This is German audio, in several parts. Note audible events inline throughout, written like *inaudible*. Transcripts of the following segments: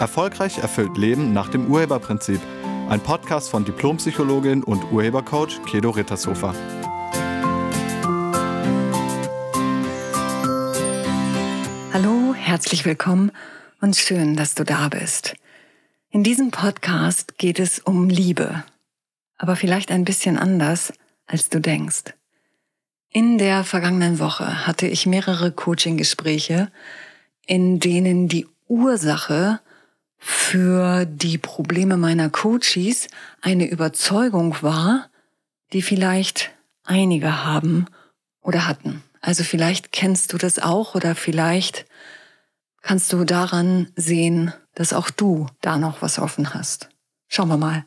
Erfolgreich erfüllt Leben nach dem Urheberprinzip. Ein Podcast von Diplompsychologin und Urhebercoach Kedo Rittershofer. Hallo, herzlich willkommen und schön, dass du da bist. In diesem Podcast geht es um Liebe, aber vielleicht ein bisschen anders, als du denkst. In der vergangenen Woche hatte ich mehrere Coaching-Gespräche, in denen die Ursache für die Probleme meiner Coaches eine Überzeugung war, die vielleicht einige haben oder hatten. Also vielleicht kennst du das auch oder vielleicht kannst du daran sehen, dass auch du da noch was offen hast. Schauen wir mal.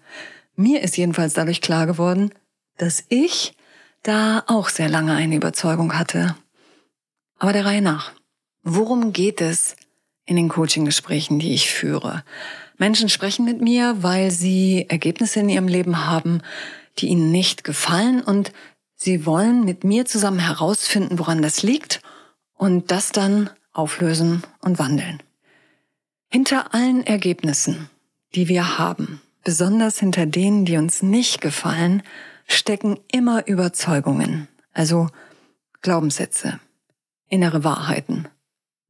Mir ist jedenfalls dadurch klar geworden, dass ich da auch sehr lange eine Überzeugung hatte. Aber der Reihe nach. Worum geht es in den Coaching-Gesprächen, die ich führe. Menschen sprechen mit mir, weil sie Ergebnisse in ihrem Leben haben, die ihnen nicht gefallen und sie wollen mit mir zusammen herausfinden, woran das liegt und das dann auflösen und wandeln. Hinter allen Ergebnissen, die wir haben, besonders hinter denen, die uns nicht gefallen, stecken immer Überzeugungen, also Glaubenssätze, innere Wahrheiten,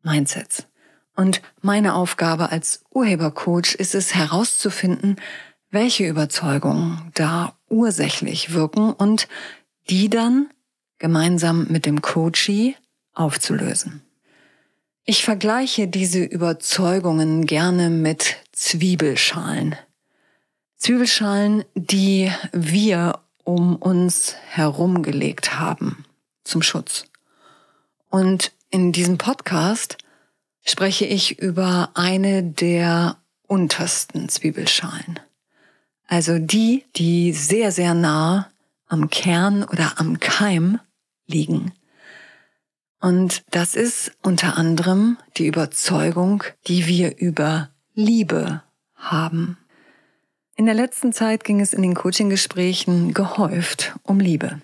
Mindsets. Und meine Aufgabe als Urhebercoach ist es herauszufinden, welche Überzeugungen da ursächlich wirken und die dann gemeinsam mit dem Coachee aufzulösen. Ich vergleiche diese Überzeugungen gerne mit Zwiebelschalen. Zwiebelschalen, die wir um uns herumgelegt haben zum Schutz. Und in diesem Podcast spreche ich über eine der untersten Zwiebelschalen. Also die, die sehr, sehr nah am Kern oder am Keim liegen. Und das ist unter anderem die Überzeugung, die wir über Liebe haben. In der letzten Zeit ging es in den Coaching-Gesprächen gehäuft um Liebe.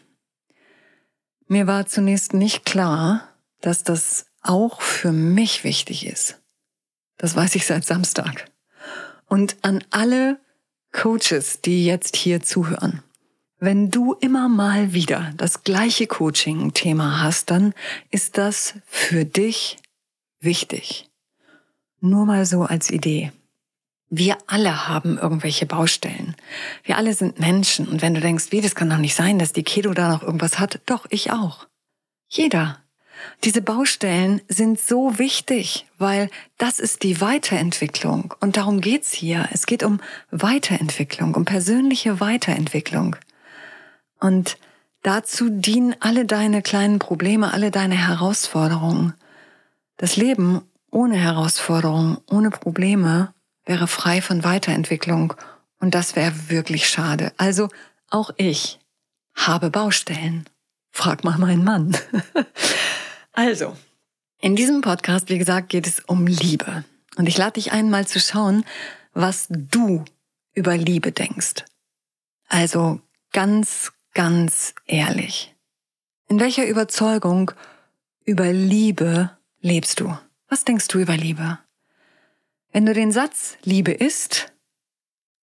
Mir war zunächst nicht klar, dass das auch für mich wichtig ist. Das weiß ich seit Samstag. Und an alle Coaches, die jetzt hier zuhören. Wenn du immer mal wieder das gleiche Coaching-Thema hast, dann ist das für dich wichtig. Nur mal so als Idee. Wir alle haben irgendwelche Baustellen. Wir alle sind Menschen. Und wenn du denkst, wie, das kann doch nicht sein, dass die Kedo da noch irgendwas hat, doch, ich auch. Jeder. Diese Baustellen sind so wichtig, weil das ist die Weiterentwicklung. Und darum geht's hier. Es geht um Weiterentwicklung, um persönliche Weiterentwicklung. Und dazu dienen alle deine kleinen Probleme, alle deine Herausforderungen. Das Leben ohne Herausforderungen, ohne Probleme wäre frei von Weiterentwicklung. Und das wäre wirklich schade. Also auch ich habe Baustellen. Frag mal meinen Mann. *laughs* Also, in diesem Podcast, wie gesagt, geht es um Liebe. Und ich lade dich ein, mal zu schauen, was du über Liebe denkst. Also ganz, ganz ehrlich. In welcher Überzeugung über Liebe lebst du? Was denkst du über Liebe? Wenn du den Satz Liebe ist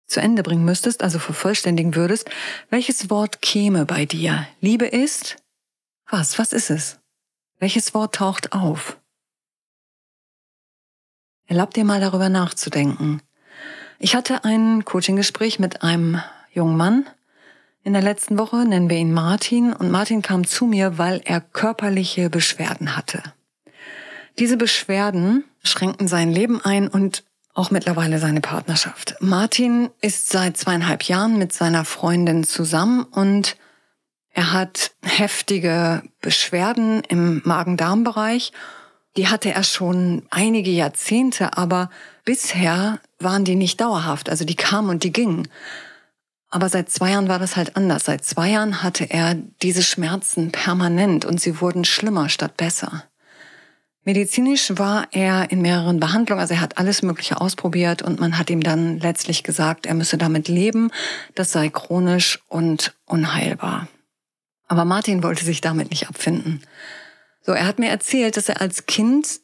zu Ende bringen müsstest, also vervollständigen würdest, welches Wort käme bei dir? Liebe ist was? Was ist es? Welches Wort taucht auf? Erlaub dir mal darüber nachzudenken. Ich hatte ein Coaching-Gespräch mit einem jungen Mann. In der letzten Woche nennen wir ihn Martin und Martin kam zu mir, weil er körperliche Beschwerden hatte. Diese Beschwerden schränkten sein Leben ein und auch mittlerweile seine Partnerschaft. Martin ist seit zweieinhalb Jahren mit seiner Freundin zusammen und er hat heftige Beschwerden im Magen-Darm-Bereich. Die hatte er schon einige Jahrzehnte, aber bisher waren die nicht dauerhaft. Also die kamen und die gingen. Aber seit zwei Jahren war das halt anders. Seit zwei Jahren hatte er diese Schmerzen permanent und sie wurden schlimmer statt besser. Medizinisch war er in mehreren Behandlungen, also er hat alles Mögliche ausprobiert und man hat ihm dann letztlich gesagt, er müsse damit leben, das sei chronisch und unheilbar. Aber Martin wollte sich damit nicht abfinden. So, er hat mir erzählt, dass er als Kind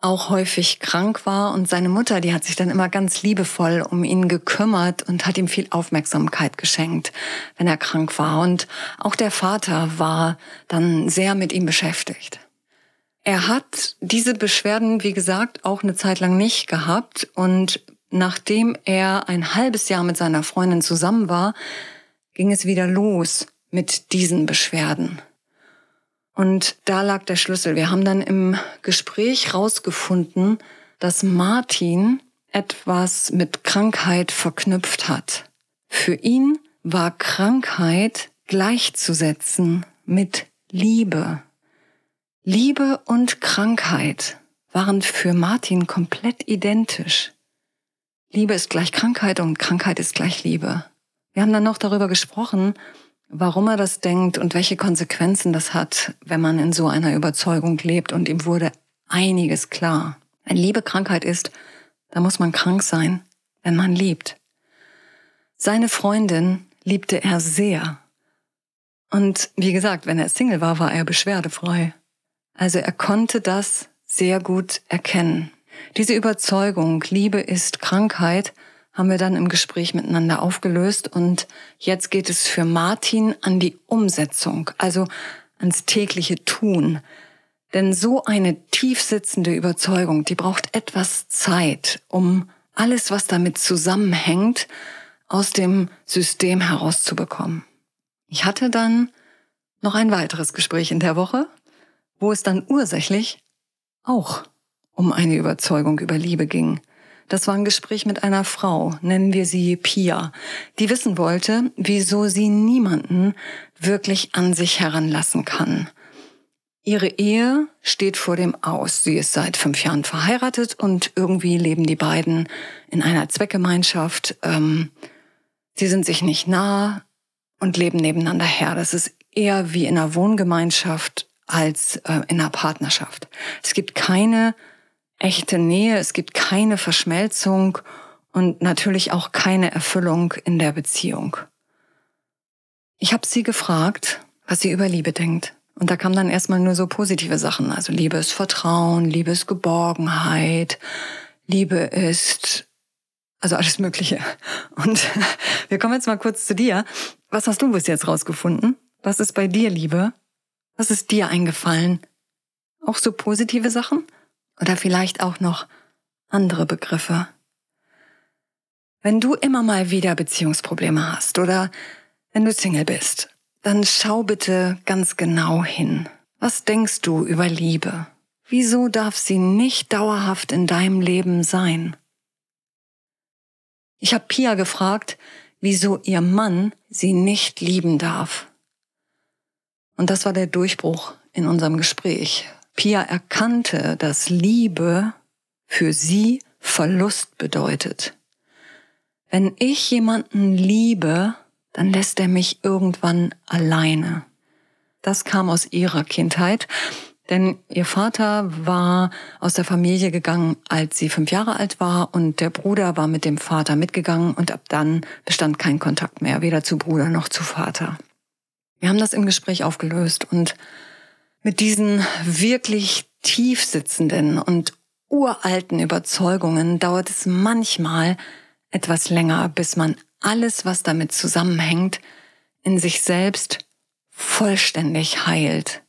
auch häufig krank war und seine Mutter, die hat sich dann immer ganz liebevoll um ihn gekümmert und hat ihm viel Aufmerksamkeit geschenkt, wenn er krank war. Und auch der Vater war dann sehr mit ihm beschäftigt. Er hat diese Beschwerden, wie gesagt, auch eine Zeit lang nicht gehabt und nachdem er ein halbes Jahr mit seiner Freundin zusammen war, ging es wieder los mit diesen Beschwerden. Und da lag der Schlüssel. Wir haben dann im Gespräch rausgefunden, dass Martin etwas mit Krankheit verknüpft hat. Für ihn war Krankheit gleichzusetzen mit Liebe. Liebe und Krankheit waren für Martin komplett identisch. Liebe ist gleich Krankheit und Krankheit ist gleich Liebe. Wir haben dann noch darüber gesprochen, warum er das denkt und welche Konsequenzen das hat, wenn man in so einer Überzeugung lebt. Und ihm wurde einiges klar. Wenn Liebe Krankheit ist, dann muss man krank sein, wenn man liebt. Seine Freundin liebte er sehr. Und wie gesagt, wenn er Single war, war er beschwerdefrei. Also er konnte das sehr gut erkennen. Diese Überzeugung, Liebe ist Krankheit, haben wir dann im Gespräch miteinander aufgelöst und jetzt geht es für Martin an die Umsetzung, also ans tägliche Tun. Denn so eine tiefsitzende Überzeugung, die braucht etwas Zeit, um alles, was damit zusammenhängt, aus dem System herauszubekommen. Ich hatte dann noch ein weiteres Gespräch in der Woche, wo es dann ursächlich auch um eine Überzeugung über Liebe ging. Das war ein Gespräch mit einer Frau, nennen wir sie Pia, die wissen wollte, wieso sie niemanden wirklich an sich heranlassen kann. Ihre Ehe steht vor dem Aus. Sie ist seit fünf Jahren verheiratet und irgendwie leben die beiden in einer Zweckgemeinschaft. Ähm, sie sind sich nicht nah und leben nebeneinander her. Das ist eher wie in einer Wohngemeinschaft als äh, in einer Partnerschaft. Es gibt keine echte Nähe, es gibt keine Verschmelzung und natürlich auch keine Erfüllung in der Beziehung. Ich habe sie gefragt, was sie über Liebe denkt. Und da kam dann erstmal nur so positive Sachen. Also Liebe ist Vertrauen, Liebe ist Geborgenheit, Liebe ist, also alles Mögliche. Und *laughs* wir kommen jetzt mal kurz zu dir. Was hast du bis jetzt rausgefunden? Was ist bei dir Liebe? Was ist dir eingefallen? Auch so positive Sachen? Oder vielleicht auch noch andere Begriffe. Wenn du immer mal wieder Beziehungsprobleme hast oder wenn du Single bist, dann schau bitte ganz genau hin. Was denkst du über Liebe? Wieso darf sie nicht dauerhaft in deinem Leben sein? Ich habe Pia gefragt, wieso ihr Mann sie nicht lieben darf. Und das war der Durchbruch in unserem Gespräch. Pia erkannte, dass Liebe für sie Verlust bedeutet. Wenn ich jemanden liebe, dann lässt er mich irgendwann alleine. Das kam aus ihrer Kindheit, denn ihr Vater war aus der Familie gegangen, als sie fünf Jahre alt war und der Bruder war mit dem Vater mitgegangen und ab dann bestand kein Kontakt mehr, weder zu Bruder noch zu Vater. Wir haben das im Gespräch aufgelöst und mit diesen wirklich tief sitzenden und uralten Überzeugungen dauert es manchmal etwas länger, bis man alles, was damit zusammenhängt, in sich selbst vollständig heilt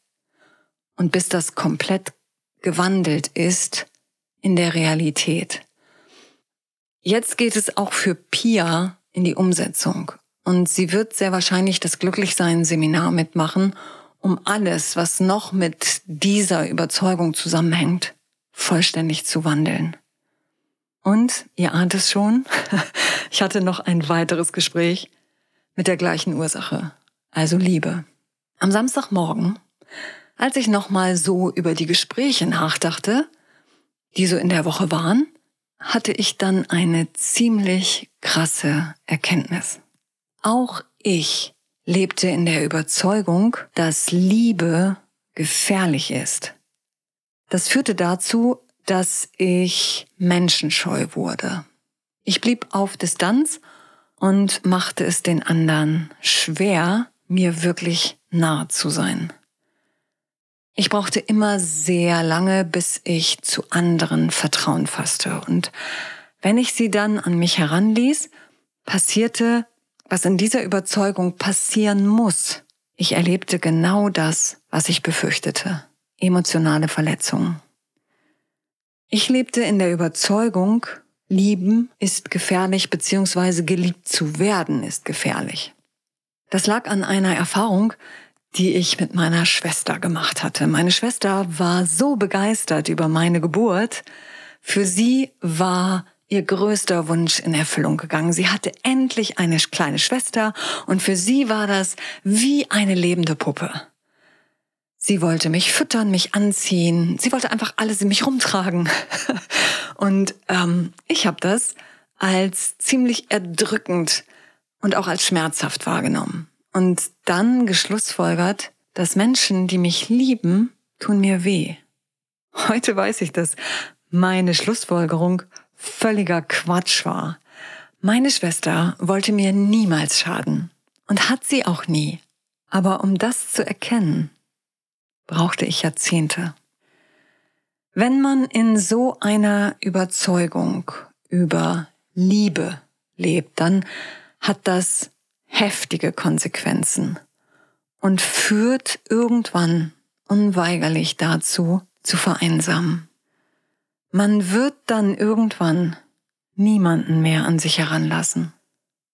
und bis das komplett gewandelt ist in der Realität. Jetzt geht es auch für Pia in die Umsetzung und sie wird sehr wahrscheinlich das Glücklichsein-Seminar mitmachen um alles, was noch mit dieser Überzeugung zusammenhängt, vollständig zu wandeln. Und ihr ahnt es schon, *laughs* ich hatte noch ein weiteres Gespräch mit der gleichen Ursache, also Liebe. Am Samstagmorgen, als ich nochmal so über die Gespräche nachdachte, die so in der Woche waren, hatte ich dann eine ziemlich krasse Erkenntnis. Auch ich lebte in der Überzeugung, dass Liebe gefährlich ist. Das führte dazu, dass ich menschenscheu wurde. Ich blieb auf Distanz und machte es den anderen schwer, mir wirklich nahe zu sein. Ich brauchte immer sehr lange, bis ich zu anderen Vertrauen fasste. Und wenn ich sie dann an mich heranließ, passierte, was in dieser Überzeugung passieren muss. Ich erlebte genau das, was ich befürchtete. Emotionale Verletzungen. Ich lebte in der Überzeugung, lieben ist gefährlich, beziehungsweise geliebt zu werden ist gefährlich. Das lag an einer Erfahrung, die ich mit meiner Schwester gemacht hatte. Meine Schwester war so begeistert über meine Geburt. Für sie war ihr größter Wunsch in Erfüllung gegangen. Sie hatte endlich eine kleine Schwester und für sie war das wie eine lebende Puppe. Sie wollte mich füttern, mich anziehen. Sie wollte einfach alles in mich rumtragen. *laughs* und ähm, ich habe das als ziemlich erdrückend und auch als schmerzhaft wahrgenommen und dann geschlussfolgert, dass Menschen, die mich lieben, tun mir weh. Heute weiß ich, dass meine Schlussfolgerung völliger Quatsch war. Meine Schwester wollte mir niemals schaden und hat sie auch nie. Aber um das zu erkennen, brauchte ich Jahrzehnte. Wenn man in so einer Überzeugung über Liebe lebt, dann hat das heftige Konsequenzen und führt irgendwann unweigerlich dazu, zu vereinsamen. Man wird dann irgendwann niemanden mehr an sich heranlassen.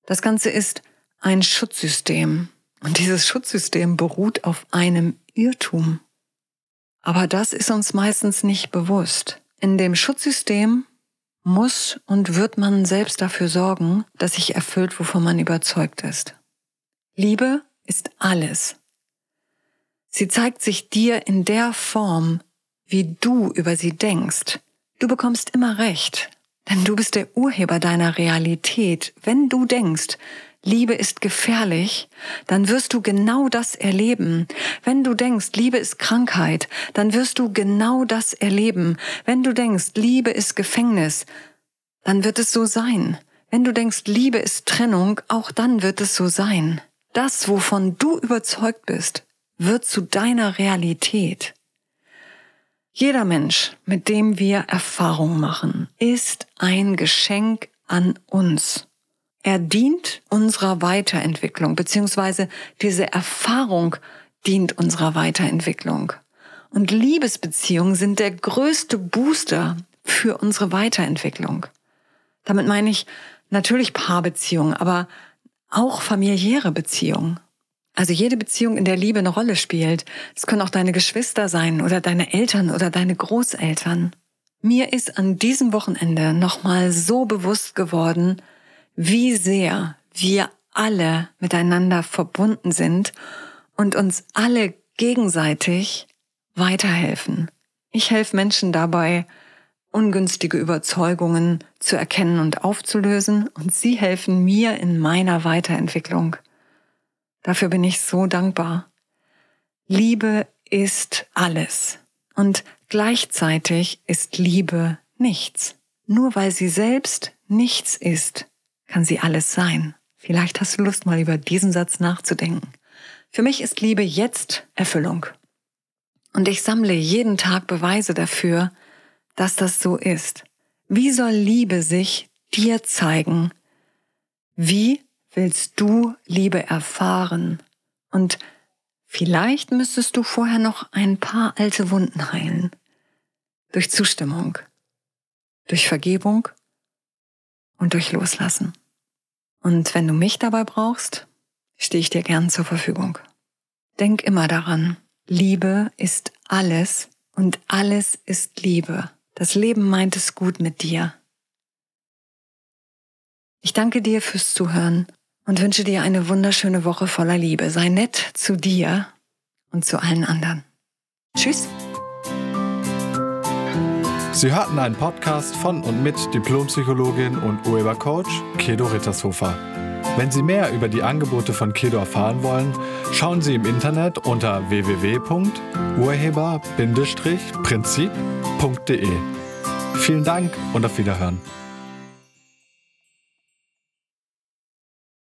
Das Ganze ist ein Schutzsystem und dieses Schutzsystem beruht auf einem Irrtum. Aber das ist uns meistens nicht bewusst. In dem Schutzsystem muss und wird man selbst dafür sorgen, dass sich erfüllt, wovon man überzeugt ist. Liebe ist alles. Sie zeigt sich dir in der Form, wie du über sie denkst. Du bekommst immer recht, denn du bist der Urheber deiner Realität. Wenn du denkst, Liebe ist gefährlich, dann wirst du genau das erleben. Wenn du denkst, Liebe ist Krankheit, dann wirst du genau das erleben. Wenn du denkst, Liebe ist Gefängnis, dann wird es so sein. Wenn du denkst, Liebe ist Trennung, auch dann wird es so sein. Das, wovon du überzeugt bist, wird zu deiner Realität. Jeder Mensch, mit dem wir Erfahrung machen, ist ein Geschenk an uns. Er dient unserer Weiterentwicklung, beziehungsweise diese Erfahrung dient unserer Weiterentwicklung. Und Liebesbeziehungen sind der größte Booster für unsere Weiterentwicklung. Damit meine ich natürlich Paarbeziehungen, aber auch familiäre Beziehungen. Also jede Beziehung, in der Liebe eine Rolle spielt. Es können auch deine Geschwister sein oder deine Eltern oder deine Großeltern. Mir ist an diesem Wochenende nochmal so bewusst geworden, wie sehr wir alle miteinander verbunden sind und uns alle gegenseitig weiterhelfen. Ich helfe Menschen dabei, ungünstige Überzeugungen zu erkennen und aufzulösen und sie helfen mir in meiner Weiterentwicklung. Dafür bin ich so dankbar. Liebe ist alles und gleichzeitig ist Liebe nichts. Nur weil sie selbst nichts ist, kann sie alles sein. Vielleicht hast du Lust, mal über diesen Satz nachzudenken. Für mich ist Liebe jetzt Erfüllung. Und ich sammle jeden Tag Beweise dafür, dass das so ist. Wie soll Liebe sich dir zeigen? Wie willst du Liebe erfahren? Und vielleicht müsstest du vorher noch ein paar alte Wunden heilen. Durch Zustimmung, durch Vergebung und durch Loslassen. Und wenn du mich dabei brauchst, stehe ich dir gern zur Verfügung. Denk immer daran, Liebe ist alles und alles ist Liebe. Das Leben meint es gut mit dir. Ich danke dir fürs Zuhören und wünsche dir eine wunderschöne Woche voller Liebe. Sei nett zu dir und zu allen anderen. Tschüss. Sie hörten einen Podcast von und mit Diplompsychologin und Urhebercoach Kedo Rittershofer. Wenn Sie mehr über die Angebote von Kedo erfahren wollen, schauen Sie im Internet unter www.urheber-prinzip.de. Vielen Dank und auf Wiederhören.